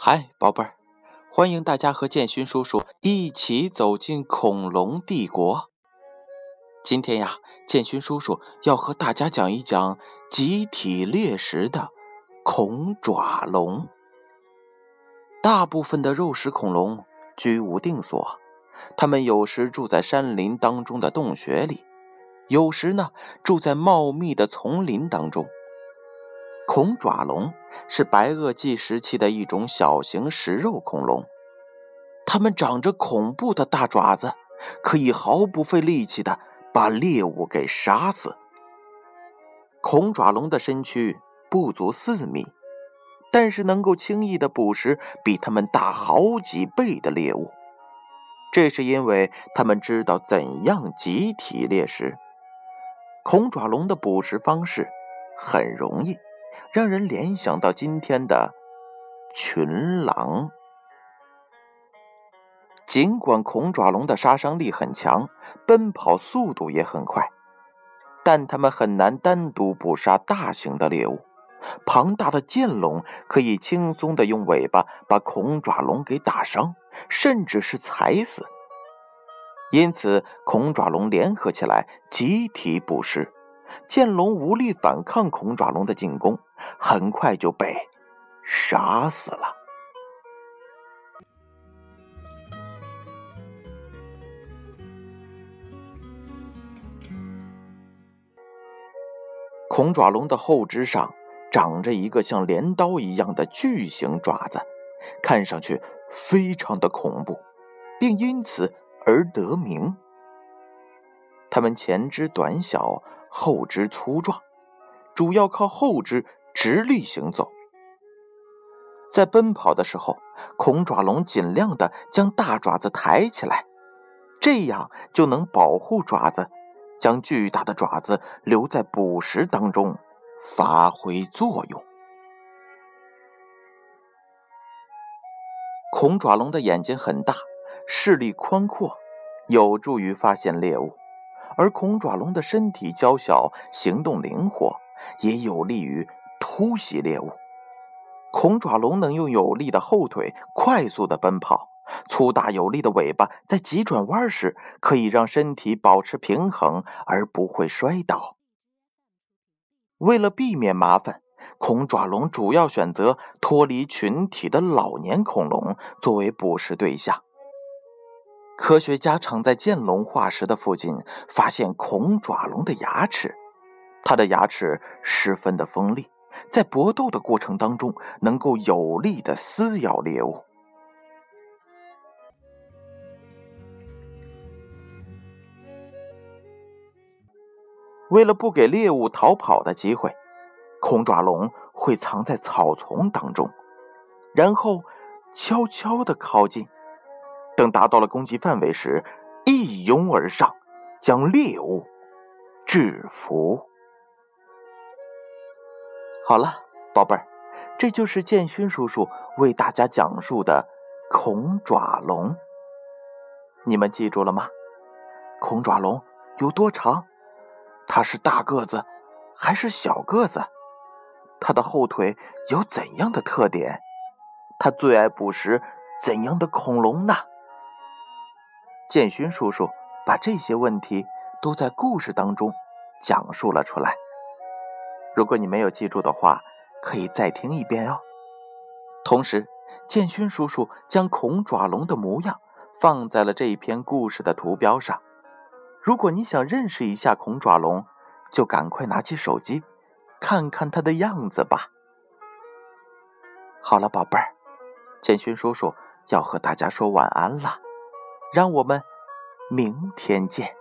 嗨，宝贝儿，欢迎大家和建勋叔叔一起走进恐龙帝国。今天呀，建勋叔叔要和大家讲一讲集体猎食的恐爪龙。大部分的肉食恐龙居无定所，它们有时住在山林当中的洞穴里，有时呢住在茂密的丛林当中。恐爪龙是白垩纪时期的一种小型食肉恐龙，它们长着恐怖的大爪子，可以毫不费力气的把猎物给杀死。恐爪龙的身躯不足四米，但是能够轻易的捕食比它们大好几倍的猎物，这是因为它们知道怎样集体猎食。恐爪龙的捕食方式很容易。让人联想到今天的群狼。尽管恐爪龙的杀伤力很强，奔跑速度也很快，但它们很难单独捕杀大型的猎物。庞大的剑龙可以轻松的用尾巴把恐爪龙给打伤，甚至是踩死。因此，恐爪龙联合起来集体捕食。剑龙无力反抗恐爪龙的进攻，很快就被杀死了。恐爪龙的后肢上长着一个像镰刀一样的巨型爪子，看上去非常的恐怖，并因此而得名。它们前肢短小。后肢粗壮，主要靠后肢直立行走。在奔跑的时候，恐爪龙尽量的将大爪子抬起来，这样就能保护爪子，将巨大的爪子留在捕食当中发挥作用。恐爪龙的眼睛很大，视力宽阔，有助于发现猎物。而恐爪龙的身体娇小，行动灵活，也有利于突袭猎物。恐爪龙能用有力的后腿快速的奔跑，粗大有力的尾巴在急转弯时可以让身体保持平衡而不会摔倒。为了避免麻烦，恐爪龙主要选择脱离群体的老年恐龙作为捕食对象。科学家常在剑龙化石的附近发现恐爪龙的牙齿，它的牙齿十分的锋利，在搏斗的过程当中能够有力的撕咬猎物。为了不给猎物逃跑的机会，恐爪龙会藏在草丛当中，然后悄悄的靠近。等达到了攻击范围时，一拥而上，将猎物制服。好了，宝贝儿，这就是建勋叔叔为大家讲述的恐爪龙。你们记住了吗？恐爪龙有多长？它是大个子还是小个子？它的后腿有怎样的特点？它最爱捕食怎样的恐龙呢？建勋叔叔把这些问题都在故事当中讲述了出来。如果你没有记住的话，可以再听一遍哦。同时，建勋叔叔将恐爪龙的模样放在了这一篇故事的图标上。如果你想认识一下恐爪龙，就赶快拿起手机看看它的样子吧。好了，宝贝儿，建勋叔叔要和大家说晚安了。让我们明天见，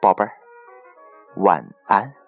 宝贝儿，晚安。